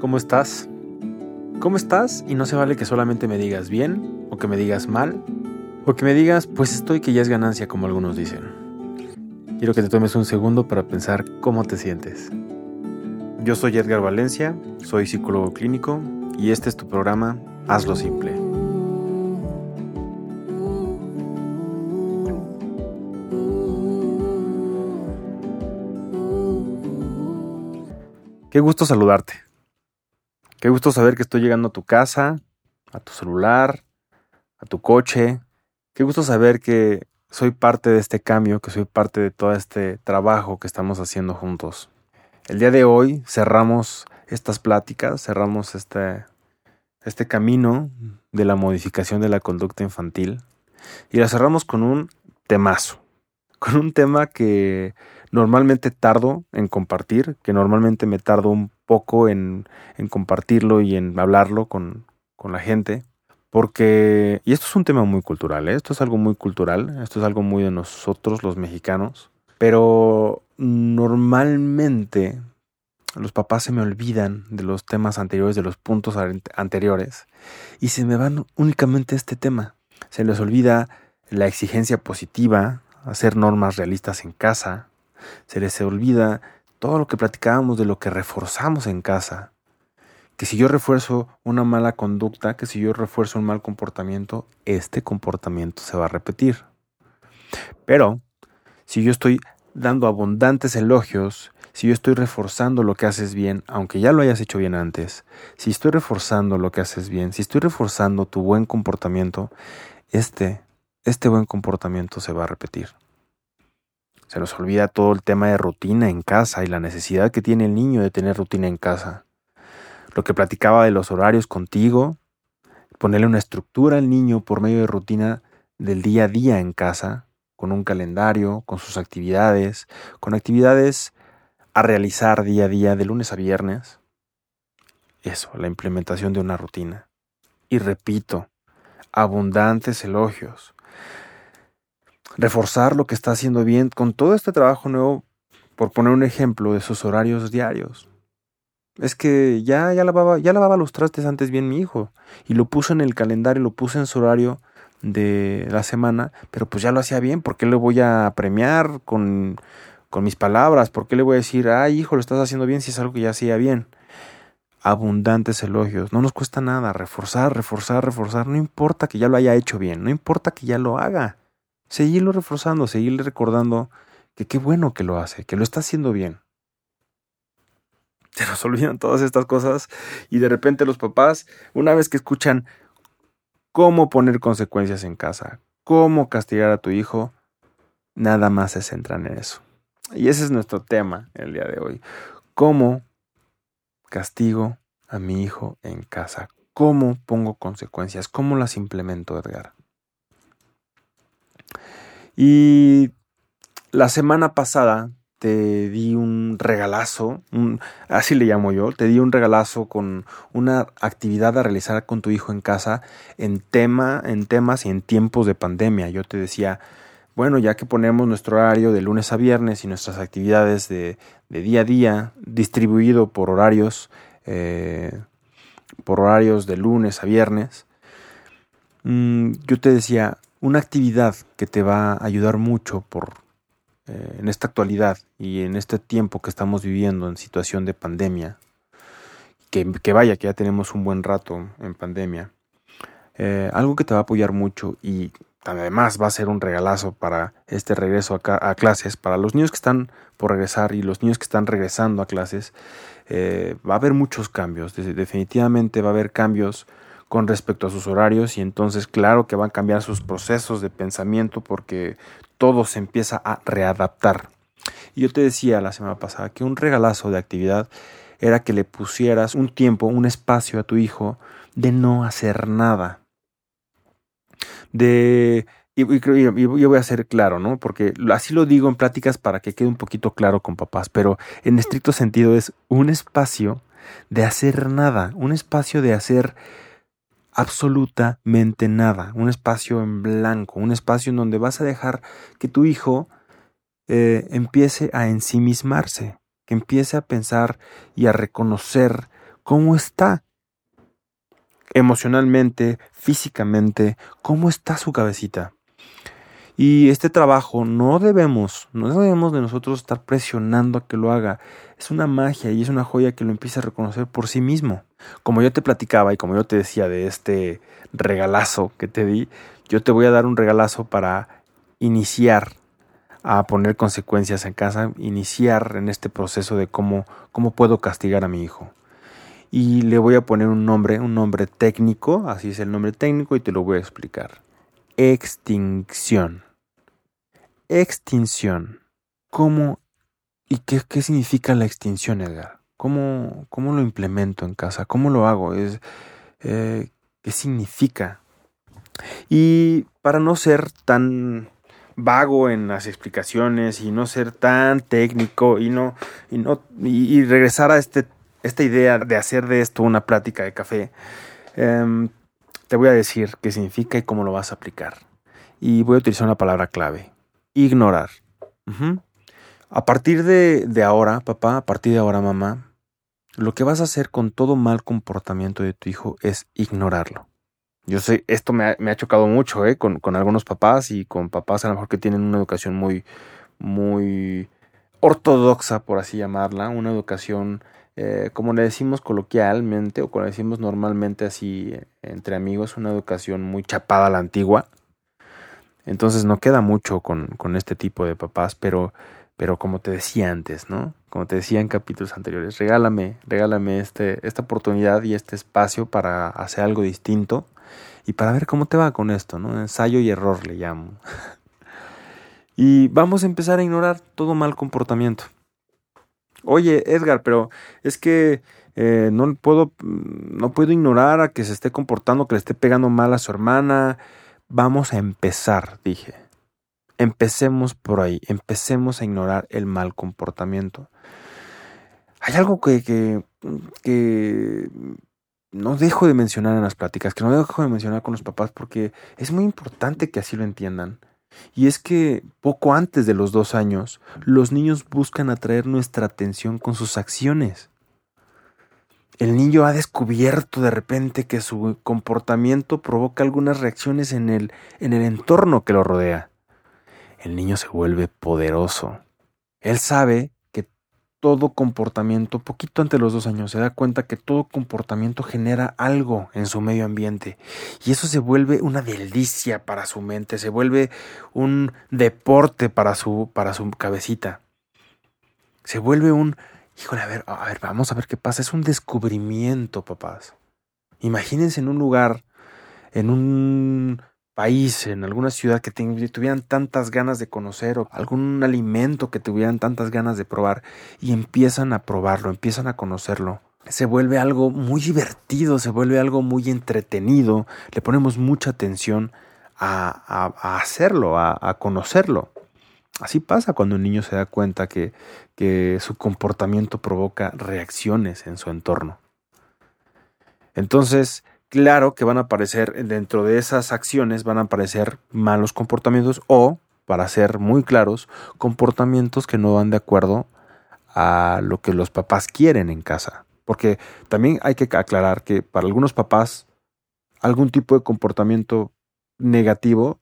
¿Cómo estás? ¿Cómo estás? Y no se vale que solamente me digas bien, o que me digas mal, o que me digas, pues estoy que ya es ganancia, como algunos dicen. Quiero que te tomes un segundo para pensar cómo te sientes. Yo soy Edgar Valencia, soy psicólogo clínico, y este es tu programa Hazlo Simple. Qué gusto saludarte. Qué gusto saber que estoy llegando a tu casa, a tu celular, a tu coche. Qué gusto saber que soy parte de este cambio, que soy parte de todo este trabajo que estamos haciendo juntos. El día de hoy cerramos estas pláticas, cerramos este, este camino de la modificación de la conducta infantil y la cerramos con un temazo, con un tema que normalmente tardo en compartir, que normalmente me tardo un poco en, compartirlo y en hablarlo con, la gente. Porque, y esto es un tema muy cultural, ¿eh? esto es algo muy cultural, esto es algo muy de nosotros los mexicanos, pero normalmente los papás se me olvidan de los temas anteriores, de los puntos anteriores, y se me van únicamente este tema. Se les olvida la exigencia positiva, hacer normas realistas en casa, se les olvida todo lo que platicábamos de lo que reforzamos en casa. Que si yo refuerzo una mala conducta, que si yo refuerzo un mal comportamiento, este comportamiento se va a repetir. Pero, si yo estoy dando abundantes elogios, si yo estoy reforzando lo que haces bien, aunque ya lo hayas hecho bien antes, si estoy reforzando lo que haces bien, si estoy reforzando tu buen comportamiento, este, este buen comportamiento se va a repetir. Se nos olvida todo el tema de rutina en casa y la necesidad que tiene el niño de tener rutina en casa. Lo que platicaba de los horarios contigo, ponerle una estructura al niño por medio de rutina del día a día en casa, con un calendario, con sus actividades, con actividades a realizar día a día de lunes a viernes. Eso, la implementación de una rutina. Y repito, abundantes elogios reforzar lo que está haciendo bien con todo este trabajo nuevo, por poner un ejemplo de sus horarios diarios. Es que ya, ya, lavaba, ya lavaba los trastes antes bien mi hijo y lo puso en el calendario, lo puse en su horario de la semana, pero pues ya lo hacía bien, ¿por qué le voy a premiar con, con mis palabras? ¿Por qué le voy a decir, ay hijo, lo estás haciendo bien si es algo que ya hacía bien? Abundantes elogios, no nos cuesta nada, reforzar, reforzar, reforzar, no importa que ya lo haya hecho bien, no importa que ya lo haga seguirlo reforzando, seguirle recordando que qué bueno que lo hace, que lo está haciendo bien. Se nos olvidan todas estas cosas y de repente los papás, una vez que escuchan cómo poner consecuencias en casa, cómo castigar a tu hijo, nada más se centran en eso. Y ese es nuestro tema el día de hoy. ¿Cómo castigo a mi hijo en casa? ¿Cómo pongo consecuencias? ¿Cómo las implemento, Edgar? Y la semana pasada te di un regalazo, así le llamo yo, te di un regalazo con una actividad a realizar con tu hijo en casa en tema, en temas y en tiempos de pandemia. Yo te decía, bueno, ya que ponemos nuestro horario de lunes a viernes y nuestras actividades de, día a día distribuido por horarios, eh, por horarios de lunes a viernes, mm, yo te decía, una actividad que te va a ayudar mucho por, eh, en esta actualidad y en este tiempo que estamos viviendo en situación de pandemia, que, vaya, que ya tenemos un buen rato en pandemia, eh, algo que te va a apoyar mucho y además va a ser un regalazo para este regreso a, clases, para los niños que están por regresar y los niños que están regresando a clases, eh, va a haber muchos cambios, definitivamente va a haber cambios con respecto a sus horarios y entonces claro que van a cambiar sus procesos de pensamiento porque todo se empieza a readaptar. Y yo te decía la semana pasada que un regalazo de actividad era que le pusieras un tiempo, un espacio a tu hijo de no hacer nada. De y, yo voy a ser claro, ¿no? Porque así lo digo en pláticas para que quede un poquito claro con papás, pero en estricto sentido es un espacio de hacer nada, un espacio de hacer absolutamente nada, un espacio en blanco, un espacio en donde vas a dejar que tu hijo eh, empiece a ensimismarse, que empiece a pensar y a reconocer ¿Cómo está? Emocionalmente, físicamente, ¿cómo está su cabecita? Y este trabajo no debemos, no debemos de nosotros estar presionando a que lo haga. Es una magia y es una joya que lo empiece a reconocer por sí mismo. Como yo te platicaba y como yo te decía de este regalazo que te di, yo te voy a dar un regalazo para iniciar a poner consecuencias en casa, iniciar en este proceso de cómo, cómo puedo castigar a mi hijo. Y le voy a poner un nombre, un nombre técnico, así es el nombre técnico y te lo voy a explicar. Extinción. Extinción. ¿Cómo y qué, qué significa la extinción, Edgar? ¿Cómo, ¿Cómo, lo implemento en casa? ¿Cómo lo hago? Es, eh, ¿Qué significa? Y para no ser tan vago en las explicaciones y no ser tan técnico y no y no y, regresar a este esta idea de hacer de esto una plática de café em, te voy a decir qué significa y cómo lo vas a aplicar y voy a utilizar una palabra clave ignorar a partir de, ahora papá a partir de ahora mamá lo que vas a hacer con todo mal comportamiento de tu hijo es ignorarlo yo sé, esto me ha, me ha chocado mucho, ¿eh? Con, con, algunos papás y con papás a lo mejor que tienen una educación muy, muy ortodoxa, por así llamarla, una educación, eh, como le decimos coloquialmente o como le decimos normalmente así entre amigos, una educación muy chapada a la antigua. Entonces no queda mucho con, con este tipo de papás, pero, pero como te decía antes, ¿no? Como te decía en capítulos anteriores, regálame, regálame este, esta oportunidad y este espacio para hacer algo distinto y para ver cómo te va con esto, ¿no? Ensayo y error le llamo. y vamos a empezar a ignorar todo mal comportamiento. Oye, Edgar, pero es que eh, no puedo, no puedo ignorar a que se esté comportando, que le esté pegando mal a su hermana. Vamos a empezar, dije. Empecemos por ahí, empecemos a ignorar el mal comportamiento. Hay algo que, que, que no dejo de mencionar en las pláticas, que no dejo de mencionar con los papás porque es muy importante que así lo entiendan. Y es que poco antes de los dos años, los niños buscan atraer nuestra atención con sus acciones. El niño ha descubierto de repente que su comportamiento provoca algunas reacciones en el, en el entorno que lo rodea. El niño se vuelve poderoso. Él sabe todo comportamiento, poquito antes de los dos años, se da cuenta que todo comportamiento genera algo en su medio ambiente. Y eso se vuelve una delicia para su mente, se vuelve un deporte para su, para su cabecita. Se vuelve un, híjole, a ver, a ver, vamos a ver qué pasa. Es un descubrimiento, papás. Imagínense en un lugar, en un país, en alguna ciudad que tuvieran tantas ganas de conocer o algún alimento que tuvieran tantas ganas de probar y empiezan a probarlo, empiezan a conocerlo. Se vuelve algo muy divertido, se vuelve algo muy entretenido, le ponemos mucha atención a, hacerlo, a, conocerlo. Así pasa cuando un niño se da cuenta que, que su comportamiento provoca reacciones en su entorno. Entonces, claro que van a aparecer dentro de esas acciones, van a aparecer malos comportamientos o, para ser muy claros, comportamientos que no van de acuerdo a lo que los papás quieren en casa. Porque también hay que aclarar que para algunos papás algún tipo de comportamiento negativo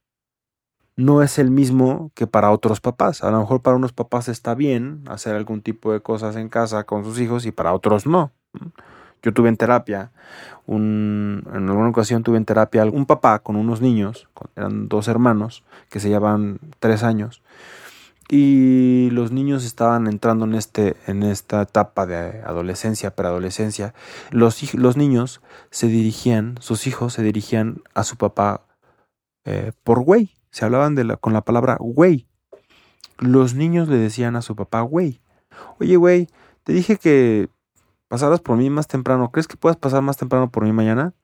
no es el mismo que para otros papás. A lo mejor para unos papás está bien hacer algún tipo de cosas en casa con sus hijos y para otros no. Yo tuve en terapia, un, en alguna ocasión tuve en terapia un papá con unos niños, eran dos hermanos que se llevaban tres años, y los niños estaban entrando en, este, en esta etapa de adolescencia, preadolescencia. Los, los niños se dirigían, sus hijos se dirigían a su papá eh, por güey, se hablaban de con la palabra güey. Los niños le decían a su papá güey. Oye, güey, te dije que pasaras por mí más temprano. ¿Crees que puedas pasar más temprano por mí mañana?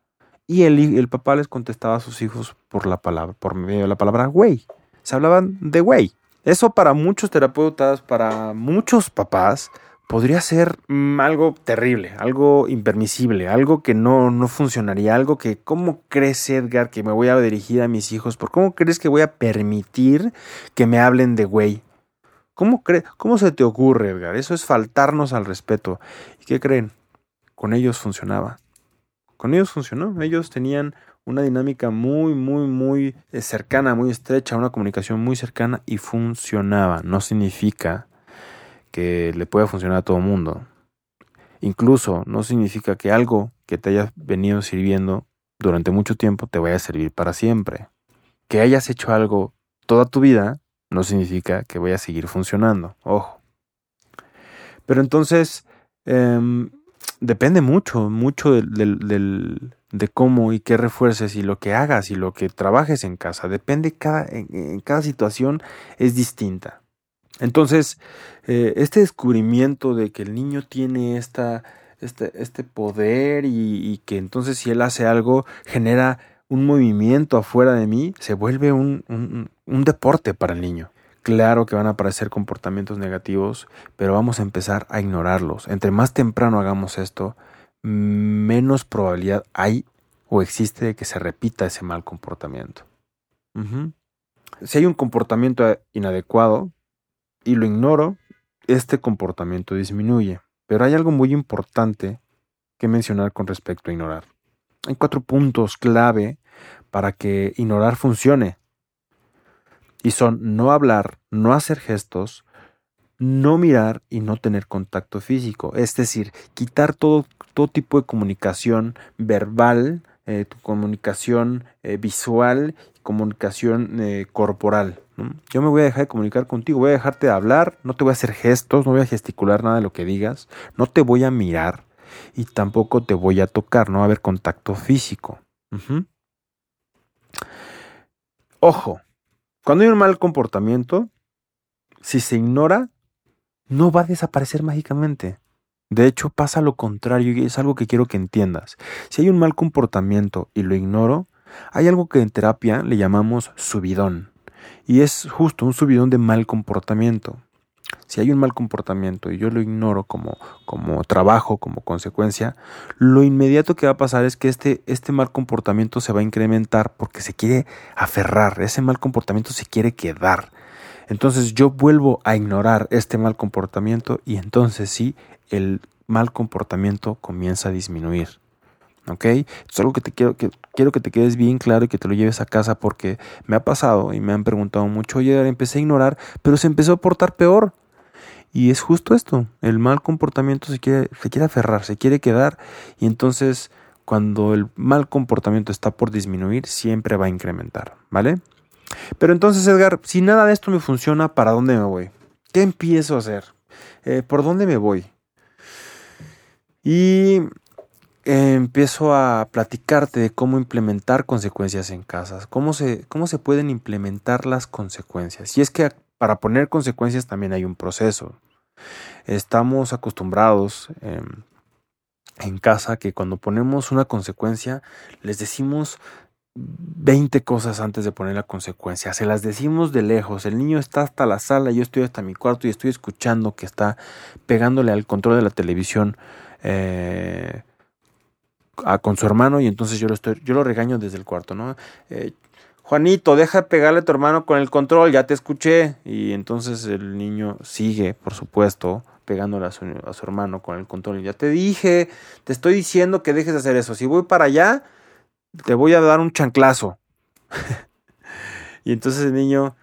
Y el, el papá les contestaba a sus hijos por la palabra, por medio de la palabra güey. Se hablaban de güey. Eso para muchos terapeutas, para muchos papás, podría ser mm, algo terrible, algo impermisible, algo que no, no funcionaría, algo que, ¿cómo crees Edgar que me voy a dirigir a mis hijos? ¿Por cómo crees que voy a permitir que me hablen de güey? ¿Cómo, ¿Cómo se te ocurre, Edgar? Eso es faltarnos al respeto. ¿Y qué creen? con ellos funcionaba. Con ellos funcionó. Ellos tenían una dinámica muy, muy, muy eh, cercana, muy estrecha, una comunicación muy cercana y funcionaba. No significa que le pueda funcionar a todo el mundo. Incluso no significa que algo que te haya venido sirviendo durante mucho tiempo te vaya a servir para siempre. Que hayas hecho algo toda tu vida no significa que vaya a seguir funcionando. Ojo. Pero entonces, em, depende mucho, mucho de cómo y qué refuerces y lo que hagas y lo que trabajes en casa. Depende cada, en, cada situación es distinta. Entonces, eh, este descubrimiento de que el niño tiene esta, este, este poder y, que entonces si él hace algo genera un movimiento afuera de mí, se vuelve un, un deporte para el niño. Claro que van a aparecer comportamientos negativos, pero vamos a empezar a ignorarlos. Entre más temprano hagamos esto, menos probabilidad hay o existe de que se repita ese mal comportamiento. Si hay un comportamiento inadecuado y lo ignoro, este comportamiento disminuye. Pero hay algo muy importante que mencionar con respecto a ignorar. Hay cuatro puntos clave para que ignorar funcione y son no hablar, no hacer gestos, no mirar y no tener contacto físico. Es decir, quitar todo, tipo de comunicación verbal, eh, tu comunicación eh, visual, comunicación eh, corporal. Yo me voy a dejar de comunicar contigo, voy a dejarte de hablar, no te voy a hacer gestos, no voy a gesticular nada de lo que digas, no te voy a mirar y tampoco te voy a tocar, no va a haber contacto físico. Ojo, cuando hay un mal comportamiento, si se ignora, no va a desaparecer mágicamente. De hecho, pasa lo contrario y es algo que quiero que entiendas. Si hay un mal comportamiento y lo ignoro, hay algo que en terapia le llamamos subidón. Y es justo un subidón de mal comportamiento. Si hay un mal comportamiento y yo lo ignoro como, como trabajo, como consecuencia, lo inmediato que va a pasar es que este, este mal comportamiento se va a incrementar porque se quiere aferrar, ese mal comportamiento se quiere quedar. Entonces yo vuelvo a ignorar este mal comportamiento y entonces sí, el mal comportamiento comienza a disminuir. ¿Ok? Es algo que te quiero que, quiero que te quedes bien claro y que te lo lleves a casa porque me ha pasado y me han preguntado mucho, oye, empecé a ignorar, pero se empezó a portar peor. Y es justo esto, el mal comportamiento se quiere, se quiere aferrar, se quiere quedar y entonces cuando el mal comportamiento está por disminuir, siempre va a incrementar, ¿vale? Pero entonces, Edgar, si nada de esto me funciona, ¿para dónde me voy? ¿Qué empiezo a hacer? Eh, ¿Por dónde me voy? Y empiezo a platicarte de cómo implementar consecuencias en casas, cómo se, cómo se pueden implementar las consecuencias. Y es que para poner consecuencias también hay un proceso. Estamos acostumbrados em, en casa que cuando ponemos una consecuencia les decimos 20 cosas antes de poner la consecuencia. Se las decimos de lejos. El niño está hasta la sala, yo estoy hasta mi cuarto y estoy escuchando que está pegándole al control de la televisión eh, con su hermano y entonces yo lo estoy, yo lo regaño desde el cuarto, ¿no? Eh, Juanito, deja de pegarle a tu hermano con el control, ya te escuché. Y entonces el niño sigue, por supuesto, pegándole a su, a su hermano con el control. Ya te dije, te estoy diciendo que dejes de hacer eso. Si voy para allá, te voy a dar un chanclazo. y entonces el niño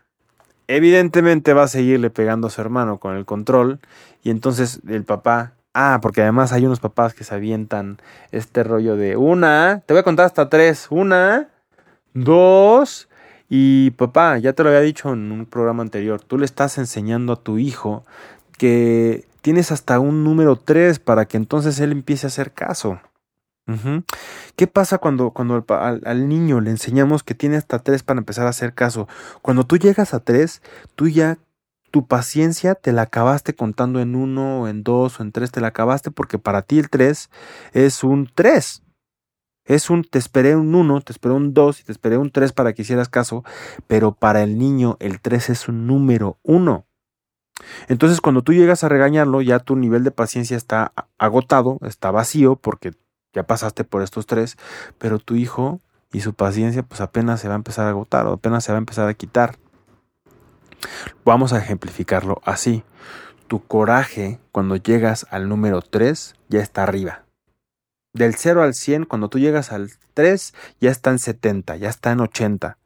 evidentemente va a seguirle pegando a su hermano con el control. Y entonces el papá, ah, porque además hay unos papás que se avientan este rollo de una, te voy a contar hasta tres, una, Dos, y papá, ya te lo había dicho en un programa anterior, tú le estás enseñando a tu hijo que tienes hasta un número tres para que entonces él empiece a hacer caso. ¿Qué pasa cuando, cuando al, al, niño le enseñamos que tiene hasta tres para empezar a hacer caso? Cuando tú llegas a tres, tú ya tu paciencia te la acabaste contando en uno, o en dos, o en tres, te la acabaste porque para ti el tres es un tres. Es un, te esperé un 1, te esperé un 2 y te esperé un 3 para que hicieras caso, pero para el niño el 3 es un número 1. Entonces cuando tú llegas a regañarlo, ya tu nivel de paciencia está agotado, está vacío, porque ya pasaste por estos tres, pero tu hijo y su paciencia pues apenas se va a empezar a agotar o apenas se va a empezar a quitar. Vamos a ejemplificarlo así. Tu coraje cuando llegas al número 3 ya está arriba Del 0 al 100, cuando tú llegas al 3, ya está en 70, ya está en 80.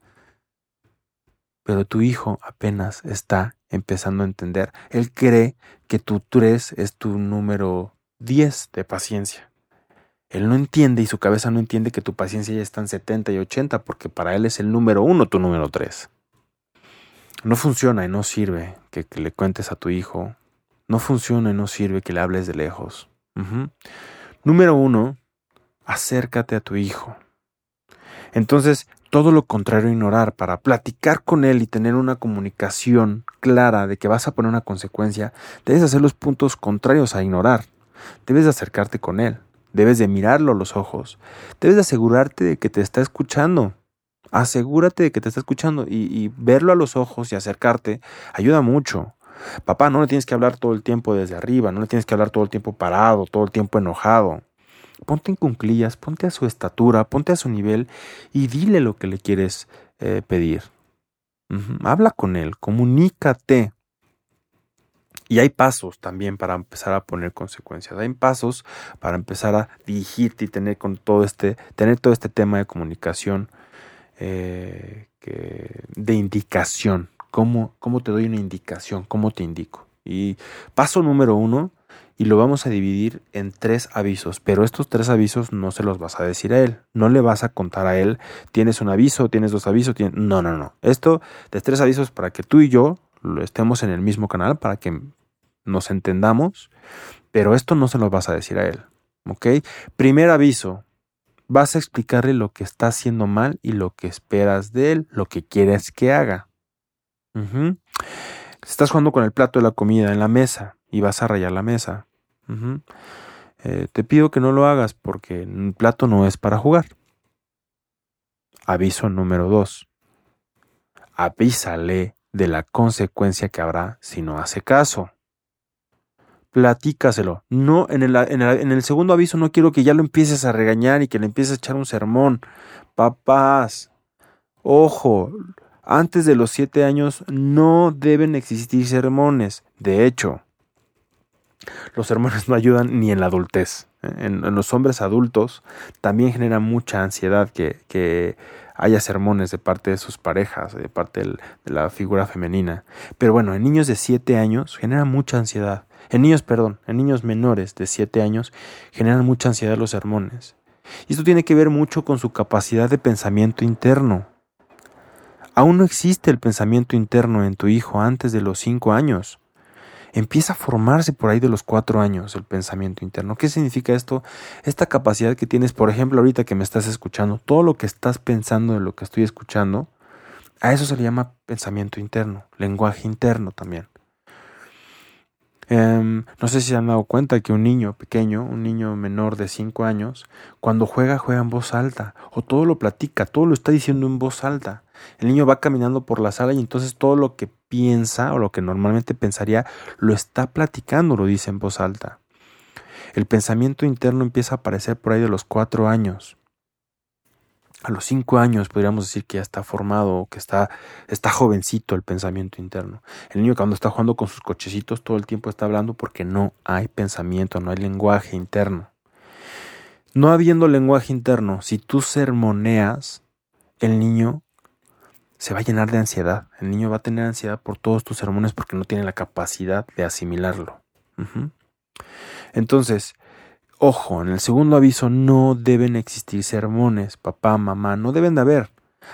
Pero tu hijo apenas está empezando a entender. Él cree que tu 3 es tu número 10 de paciencia. Él no entiende y su cabeza no entiende que tu paciencia ya está en 70 y 80 porque para él es el número 1 tu número 3. No funciona y no sirve que, le cuentes a tu hijo. No funciona y no sirve que le hables de lejos. Número 1, acércate a tu hijo. Entonces, todo lo contrario a ignorar, para platicar con él y tener una comunicación clara de que vas a poner una consecuencia, debes hacer los puntos contrarios a ignorar. Debes de acercarte con él, debes de mirarlo a los ojos, debes de asegurarte de que te está escuchando. Asegúrate de que te está escuchando y, verlo a los ojos y acercarte ayuda mucho. Papá, no le tienes que hablar todo el tiempo desde arriba, no le tienes que hablar todo el tiempo parado, todo el tiempo enojado. Ponte en cunclillas, ponte a su estatura, ponte a su nivel y dile lo que le quieres eh, pedir. Habla con él, comunícate. Y hay pasos también para empezar a poner consecuencias. Hay pasos para empezar a dirigirte y tener con todo este, tener todo este tema de comunicación, eh, de indicación. ¿Cómo, ¿Cómo te doy una indicación? ¿Cómo te indico? Y paso número uno, y lo vamos a dividir en tres avisos, pero estos tres avisos no se los vas a decir a él, no le vas a contar a él, tienes un aviso, tienes dos avisos, no, no, no. Esto de tres avisos para que tú y yo estemos en el mismo canal, para que nos entendamos, pero esto no se lo vas a decir a él, ¿ok? Primer aviso, vas a explicarle lo que está haciendo mal y lo que esperas de él, lo que quieres que haga. Estás jugando con el plato de la comida en la mesa y vas a rayar la mesa. Eh, te pido que no lo hagas porque el plato no es para jugar. Aviso número 2. Avísale de la consecuencia que habrá si no hace caso. Platícaselo. No, en el, en, en el segundo aviso no quiero que ya lo empieces a regañar y que le empieces a echar un sermón. Papás, ojo, antes de los siete años no deben existir sermones. De hecho, los sermones no ayudan ni en la adultez. ¿eh? En, los hombres adultos también genera mucha ansiedad que, haya sermones de parte de sus parejas, de parte de la figura femenina. Pero bueno, en niños de 7 años genera mucha ansiedad. En niños, perdón, en niños menores de 7 años generan mucha ansiedad los sermones. Y esto tiene que ver mucho con su capacidad de pensamiento interno. Aún no existe el pensamiento interno en tu hijo antes de los 5 años empieza a formarse por ahí de los cuatro años el pensamiento interno. ¿Qué significa esto? Esta capacidad que tienes, por ejemplo, ahorita que me estás escuchando, todo lo que estás pensando de lo que estoy escuchando, a eso se le llama pensamiento interno, lenguaje interno también. Em, no sé si se han dado cuenta que un niño pequeño, un niño menor de 5 años, cuando juega, juega en voz alta, o todo lo platica, todo lo está diciendo en voz alta. El niño va caminando por la sala y entonces todo lo que piensa o lo que normalmente pensaría lo está platicando, lo dice en voz alta. El pensamiento interno empieza a aparecer por ahí de los cuatro años. A los cinco años podríamos decir que ya está formado, que está, está jovencito el pensamiento interno. El niño cuando está jugando con sus cochecitos todo el tiempo está hablando porque no hay pensamiento, no hay lenguaje interno. No habiendo lenguaje interno, si tú sermoneas, el niño se va a llenar de ansiedad. El niño va a tener ansiedad por todos tus sermones porque no tiene la capacidad de asimilarlo. Entonces, ojo, en el segundo aviso no deben existir sermones, papá, mamá, no deben de haber.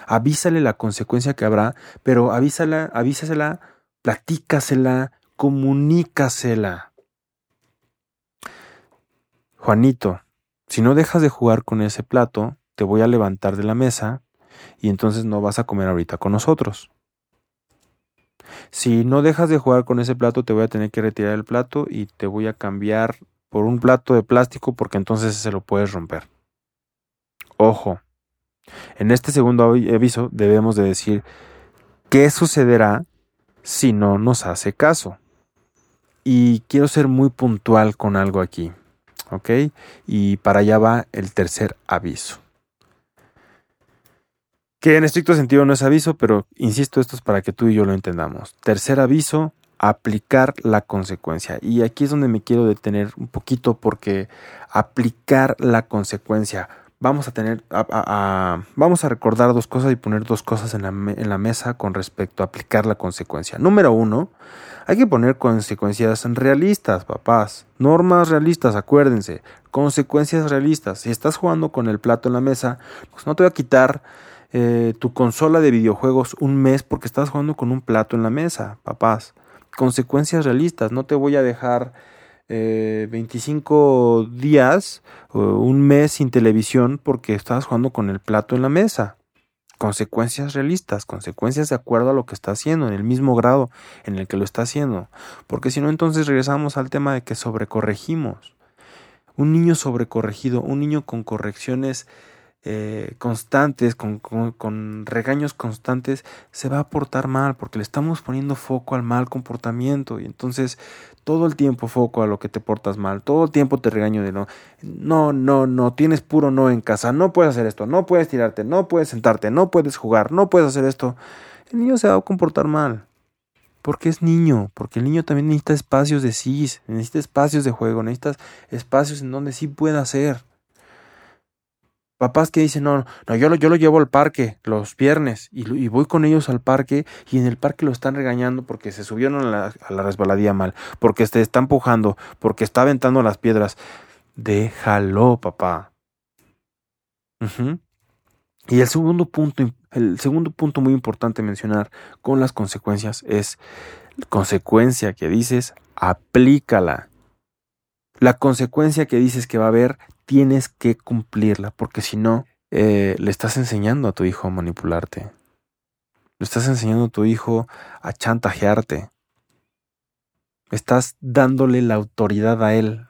Avísale la consecuencia que habrá, pero avísala, avísasela, platícasela, comunícasela. Juanito, si no dejas de jugar con ese plato, te voy a levantar de la mesa y entonces no vas a comer ahorita con nosotros. Si no dejas de jugar con ese plato, te voy a tener que retirar el plato y te voy a cambiar por un plato de plástico porque entonces se lo puedes romper. Ojo, en este segundo aviso debemos de decir qué sucederá si no nos hace caso. Y quiero ser muy puntual con algo aquí, ¿ok? Y para allá va el tercer aviso que en estricto sentido no es aviso, pero insisto, esto es para que tú y yo lo entendamos. Tercer aviso, aplicar la consecuencia. Y aquí es donde me quiero detener un poquito porque aplicar la consecuencia. Vamos a tener, vamos a recordar dos cosas y poner dos cosas en la, en la mesa con respecto a aplicar la consecuencia. Número uno, hay que poner consecuencias realistas, papás. Normas realistas, acuérdense. Consecuencias realistas. Si estás jugando con el plato en la mesa, pues no te voy a quitar eh, tu consola de videojuegos un mes porque estás jugando con un plato en la mesa, papás. Consecuencias realistas. No te voy a dejar 25 eh, días o un mes sin televisión porque estás jugando con el plato en la mesa consecuencias realistas, consecuencias de acuerdo a lo que está haciendo, en el mismo grado en el que lo está haciendo. Porque si no, entonces regresamos al tema de que sobrecorregimos. Un niño sobrecorregido, un niño con correcciones eh, constantes, con, con, regaños constantes, se va a portar mal porque le estamos poniendo foco al mal comportamiento y entonces todo el tiempo foco a lo que te portas mal, todo el tiempo te regaño de no, no, no, no, tienes puro no en casa, no puedes hacer esto, no puedes tirarte, no puedes sentarte, no puedes jugar, no puedes hacer esto. El niño se va a comportar mal. Porque es niño, porque el niño también necesita espacios de sí, necesita espacios de juego, necesita espacios en donde sí pueda hacer. Papás que dicen, no, no, yo lo, yo lo llevo al parque los viernes y, voy con ellos al parque y en el parque lo están regañando porque se subieron a la, a la resbaladía mal, porque se está empujando, porque está aventando las piedras. Déjalo, papá. Y el segundo punto, el segundo punto muy importante mencionar con las consecuencias es consecuencia que dices, aplícala. La consecuencia que dices que va a haber, tienes que cumplirla, porque si no, eh, le estás enseñando a tu hijo a manipularte. Le estás enseñando a tu hijo a chantajearte. Estás dándole la autoridad a él.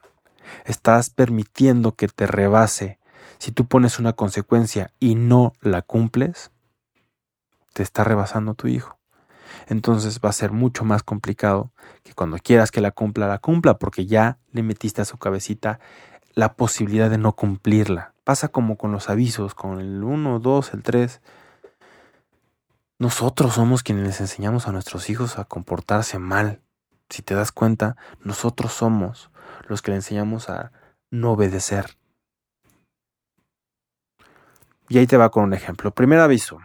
Estás permitiendo que te rebase. Si tú pones una consecuencia y no la cumples, te está rebasando tu hijo. Entonces va a ser mucho más complicado que cuando quieras que la cumpla, la cumpla, porque ya le metiste a su cabecita la posibilidad de no cumplirla. Pasa como con los avisos, con el 1, 2, el 3. Nosotros somos quienes les enseñamos a nuestros hijos a comportarse mal. Si te das cuenta, nosotros somos los que le enseñamos a no obedecer. Y ahí te va con un ejemplo. Primer aviso.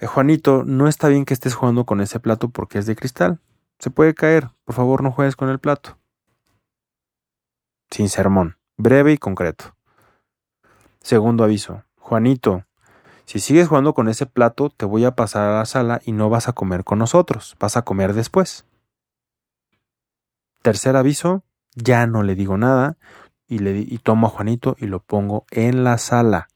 Eh, Juanito, no está bien que estés jugando con ese plato porque es de cristal. Se puede caer. Por favor, no juegues con el plato. Sin sermón breve y concreto. Segundo aviso. Juanito, si sigues jugando con ese plato, te voy a pasar a la sala y no vas a comer con nosotros, vas a comer después. Tercer aviso, ya no le digo nada y, le, tomo a Juanito y lo pongo en la sala.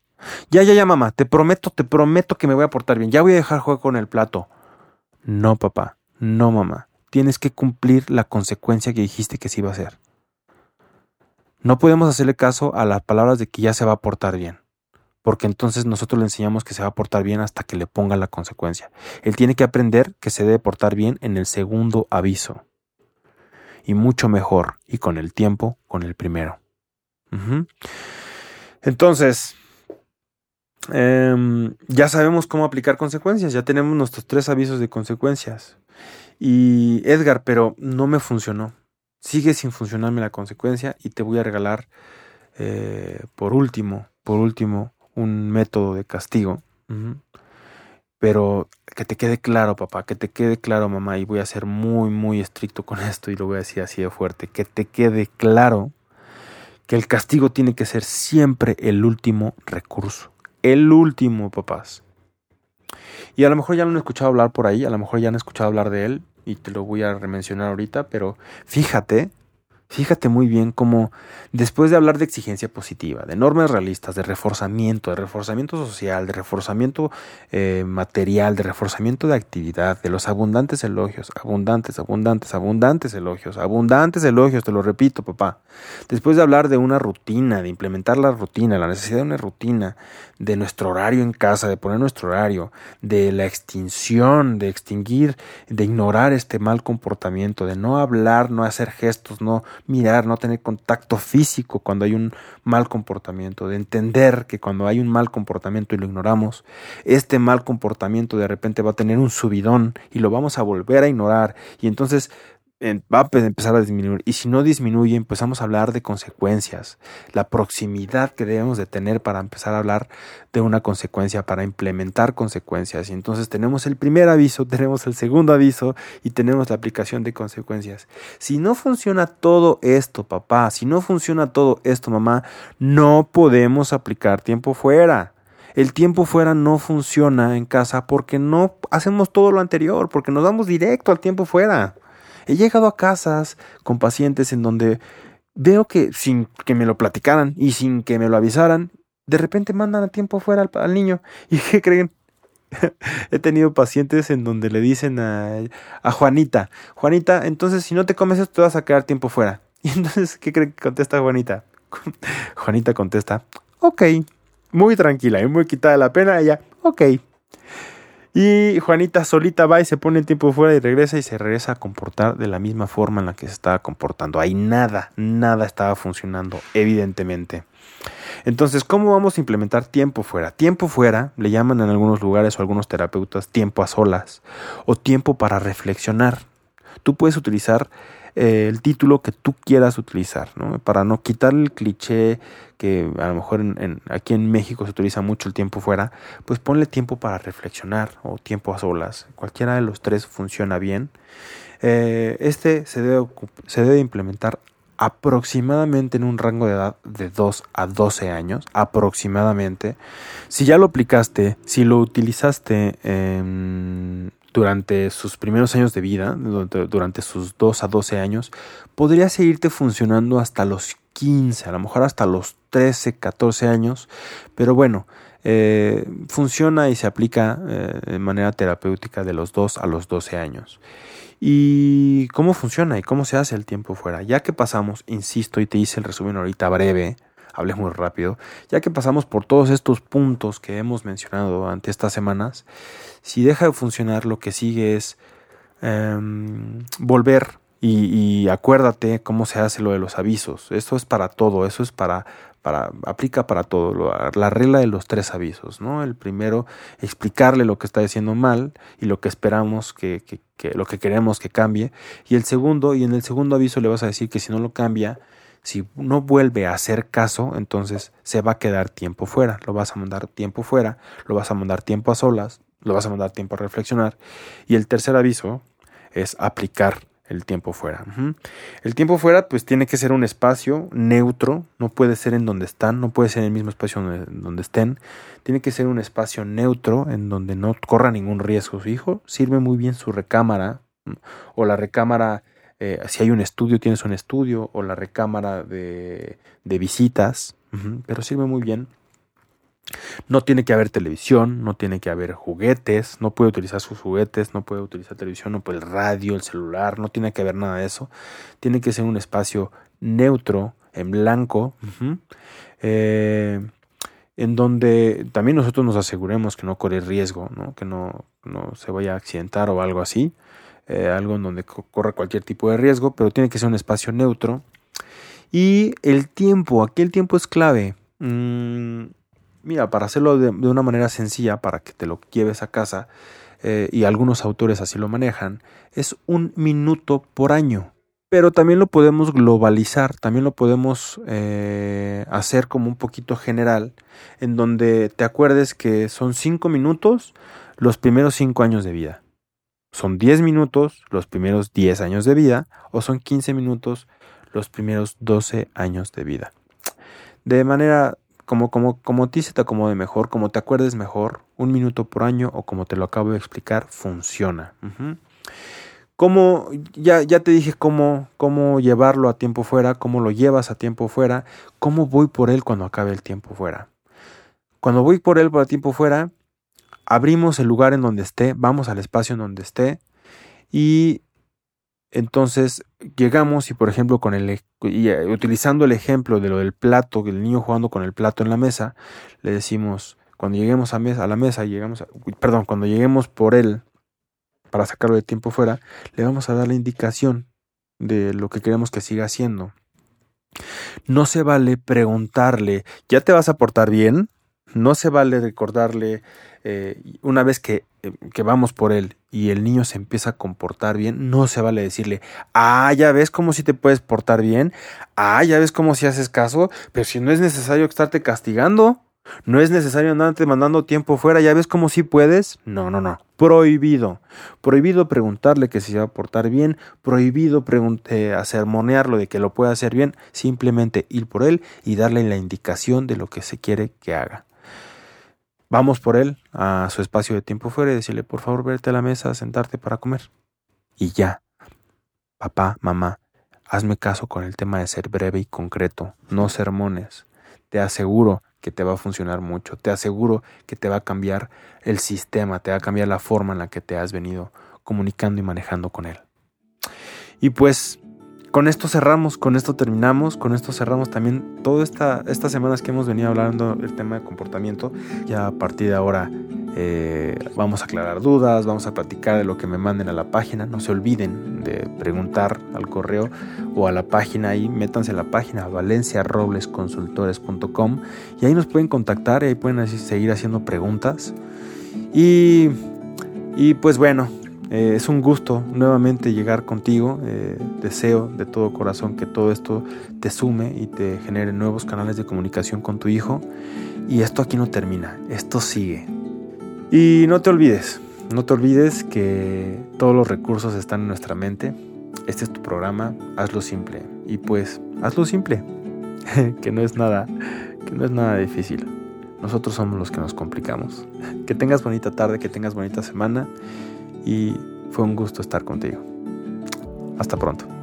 Ya, ya, ya, mamá, te prometo, te prometo que me voy a portar bien, ya voy a dejar juego con el plato. No, papá, no, mamá, tienes que cumplir la consecuencia que dijiste que se iba a hacer. No podemos hacerle caso a las palabras de que ya se va a portar bien, porque entonces nosotros le enseñamos que se va a portar bien hasta que le ponga la consecuencia. Él tiene que aprender que se debe portar bien en el segundo aviso. Y mucho mejor, y con el tiempo, con el primero. Entonces, em, ya sabemos cómo aplicar consecuencias, ya tenemos nuestros tres avisos de consecuencias. Y Edgar, pero no me funcionó sigue sin funcionarme la consecuencia y te voy a regalar eh, por último, por último, un método de castigo. Pero que te quede claro, papá, que te quede claro, mamá, y voy a ser muy, muy estricto con esto y lo voy a decir así de fuerte, que te quede claro que el castigo tiene que ser siempre el último recurso. El último, papás. Y a lo mejor ya lo han escuchado hablar por ahí, a lo mejor ya han escuchado hablar de él, y te lo voy a remencionar ahorita, pero fíjate Fíjate muy bien cómo después de hablar de exigencia positiva, de normas realistas, de reforzamiento, de reforzamiento social, de reforzamiento eh, material, de reforzamiento de actividad, de los abundantes elogios, abundantes, abundantes, abundantes elogios, abundantes elogios, te lo repito, papá. Después de hablar de una rutina, de implementar la rutina, la necesidad de una rutina, de nuestro horario en casa, de poner nuestro horario, de la extinción, de extinguir, de ignorar este mal comportamiento, de no hablar, no hacer gestos, no mirar, no tener contacto físico cuando hay un mal comportamiento, de entender que cuando hay un mal comportamiento y lo ignoramos, este mal comportamiento de repente va a tener un subidón y lo vamos a volver a ignorar. Y entonces va a empezar a disminuir. Y si no disminuye, empezamos a hablar de consecuencias, la proximidad que debemos de tener para empezar a hablar de una consecuencia, para implementar consecuencias. Y entonces tenemos el primer aviso, tenemos el segundo aviso y tenemos la aplicación de consecuencias. Si no funciona todo esto, papá, si no funciona todo esto, mamá, no podemos aplicar tiempo fuera. El tiempo fuera no funciona en casa porque no hacemos todo lo anterior, porque nos damos directo al tiempo fuera. He llegado a casas con pacientes en donde veo que sin que me lo platicaran y sin que me lo avisaran, de repente mandan a tiempo fuera al, niño. ¿Y qué creen? He tenido pacientes en donde le dicen a, a, Juanita, Juanita, entonces si no te comes esto te vas a quedar tiempo fuera. Y entonces, ¿qué creen que contesta Juanita? Juanita contesta, ok, muy tranquila y muy quitada la pena, ella, ok. Y Juanita solita va y se pone el tiempo fuera y regresa y se regresa a comportar de la misma forma en la que se estaba comportando. Ahí nada, nada estaba funcionando, evidentemente. Entonces, ¿cómo vamos a implementar tiempo fuera? Tiempo fuera le llaman en algunos lugares o algunos terapeutas tiempo a solas o tiempo para reflexionar. Tú puedes utilizar eh, el título que tú quieras utilizar, ¿no? Para no quitar el cliché que a lo mejor aquí en México se utiliza mucho el tiempo fuera, pues ponle tiempo para reflexionar o tiempo a solas. Cualquiera de los tres funciona bien. Eh, este se debe, se debe implementar aproximadamente en un rango de edad de 2 a 12 años, aproximadamente. Si ya lo aplicaste, si lo utilizaste durante sus primeros años de vida, durante sus 2 a 12 años, podría seguirte funcionando hasta los 15, a lo mejor hasta los 13, 14 años, pero bueno, eh, funciona y se aplica eh, de manera terapéutica de los 2 a los 12 años. ¿Y cómo funciona y cómo se hace el tiempo fuera? Ya que pasamos, insisto, y te hice el resumen ahorita breve, hablé muy rápido, ya que pasamos por todos estos puntos que hemos mencionado durante estas semanas, si deja de funcionar, lo que sigue es em, volver y, acuérdate cómo se hace lo de los avisos. Esto es para todo, eso es para, para aplica para todo. La regla de los tres avisos, ¿no? El primero, explicarle lo que está diciendo mal y lo que esperamos que, que, que, lo que queremos que cambie. Y el segundo, y en el segundo aviso le vas a decir que si no lo cambia, si no vuelve a hacer caso, entonces se va a quedar tiempo fuera. Lo vas a mandar tiempo fuera, lo vas a mandar tiempo a solas, lo vas a mandar tiempo a reflexionar. Y el tercer aviso es aplicar el tiempo fuera. El tiempo fuera pues tiene que ser un espacio neutro, no puede ser en donde están, no puede ser en el mismo espacio donde, estén, tiene que ser un espacio neutro en donde no corra ningún riesgo su hijo, sirve muy bien su recámara o la recámara, eh, si hay un estudio tienes un estudio o la recámara de, de visitas, pero sirve muy bien no tiene que haber televisión, no tiene que haber juguetes, no puede utilizar sus juguetes, no puede utilizar televisión, no puede el radio, el celular, no tiene que haber nada de eso. Tiene que ser un espacio neutro, en blanco, eh, en donde también nosotros nos aseguremos que no corre riesgo, ¿no? que no, no, se vaya a accidentar o algo así, eh, algo en donde corre cualquier tipo de riesgo, pero tiene que ser un espacio neutro. Y el tiempo, aquí el tiempo es clave. Mm, Mira, para hacerlo de, una manera sencilla, para que te lo lleves a casa, eh, y algunos autores así lo manejan, es un minuto por año. Pero también lo podemos globalizar, también lo podemos eh, hacer como un poquito general, en donde te acuerdes que son cinco minutos los primeros cinco años de vida. Son 10 minutos los primeros 10 años de vida o son 15 minutos los primeros 12 años de vida. De manera como, como, como ti se te acomode mejor, como te acuerdes mejor, un minuto por año o como te lo acabo de explicar, funciona. ya, ya te dije cómo, cómo llevarlo a tiempo fuera, cómo lo llevas a tiempo fuera, cómo voy por él cuando acabe el tiempo fuera. Cuando voy por él para tiempo fuera, abrimos el lugar en donde esté, vamos al espacio en donde esté y entonces llegamos y por ejemplo con el eh, utilizando el ejemplo de lo del plato, el niño jugando con el plato en la mesa, le decimos cuando lleguemos a, mesa, a la mesa, llegamos perdón, cuando lleguemos por él para sacarlo de tiempo fuera, le vamos a dar la indicación de lo que queremos que siga haciendo. No se vale preguntarle, ¿ya te vas a portar bien? No se vale recordarle eh, una vez que, eh, que, vamos por él y el niño se empieza a comportar bien, no se vale decirle, ah, ya ves cómo si te puedes portar bien, ah, ya ves cómo si haces caso, pero si no es necesario estarte castigando. No es necesario andarte mandando tiempo fuera, ya ves cómo sí puedes. No, no, no. Prohibido. Prohibido preguntarle que si se va a portar bien. Prohibido eh, asermonearlo de que lo pueda hacer bien. Simplemente ir por él y darle la indicación de lo que se quiere que haga. Vamos por él a su espacio de tiempo fuera y decirle, por favor, vete a la mesa sentarte para comer. Y ya. Papá, mamá, hazme caso con el tema de ser breve y concreto, no sermones. Te aseguro que te va a funcionar mucho. Te aseguro que te va a cambiar el sistema, te va a cambiar la forma en la que te has venido comunicando y manejando con él. Y pues con esto cerramos, con esto terminamos, con esto cerramos también todas esta, estas semanas que hemos venido hablando del tema de comportamiento. Ya a partir de ahora eh, vamos a aclarar dudas, vamos a platicar de lo que me manden a la página. No se olviden de preguntar al correo o a la página ahí, métanse a la página valenciaroblesconsultores.com y ahí nos pueden contactar y ahí pueden seguir haciendo preguntas. Y, y pues bueno, eh, es un gusto nuevamente llegar contigo. Eh, deseo de todo corazón que todo esto te sume y te genere nuevos canales de comunicación con tu hijo. Y esto aquí no termina, esto sigue. Y no te olvides, no te olvides que todos los recursos están en nuestra mente. Este es tu programa, hazlo simple. Y pues, hazlo simple, que no es nada, que no es nada difícil. Nosotros somos los que nos complicamos. Que tengas bonita tarde, que tengas bonita semana y fue un gusto estar contigo. Hasta pronto.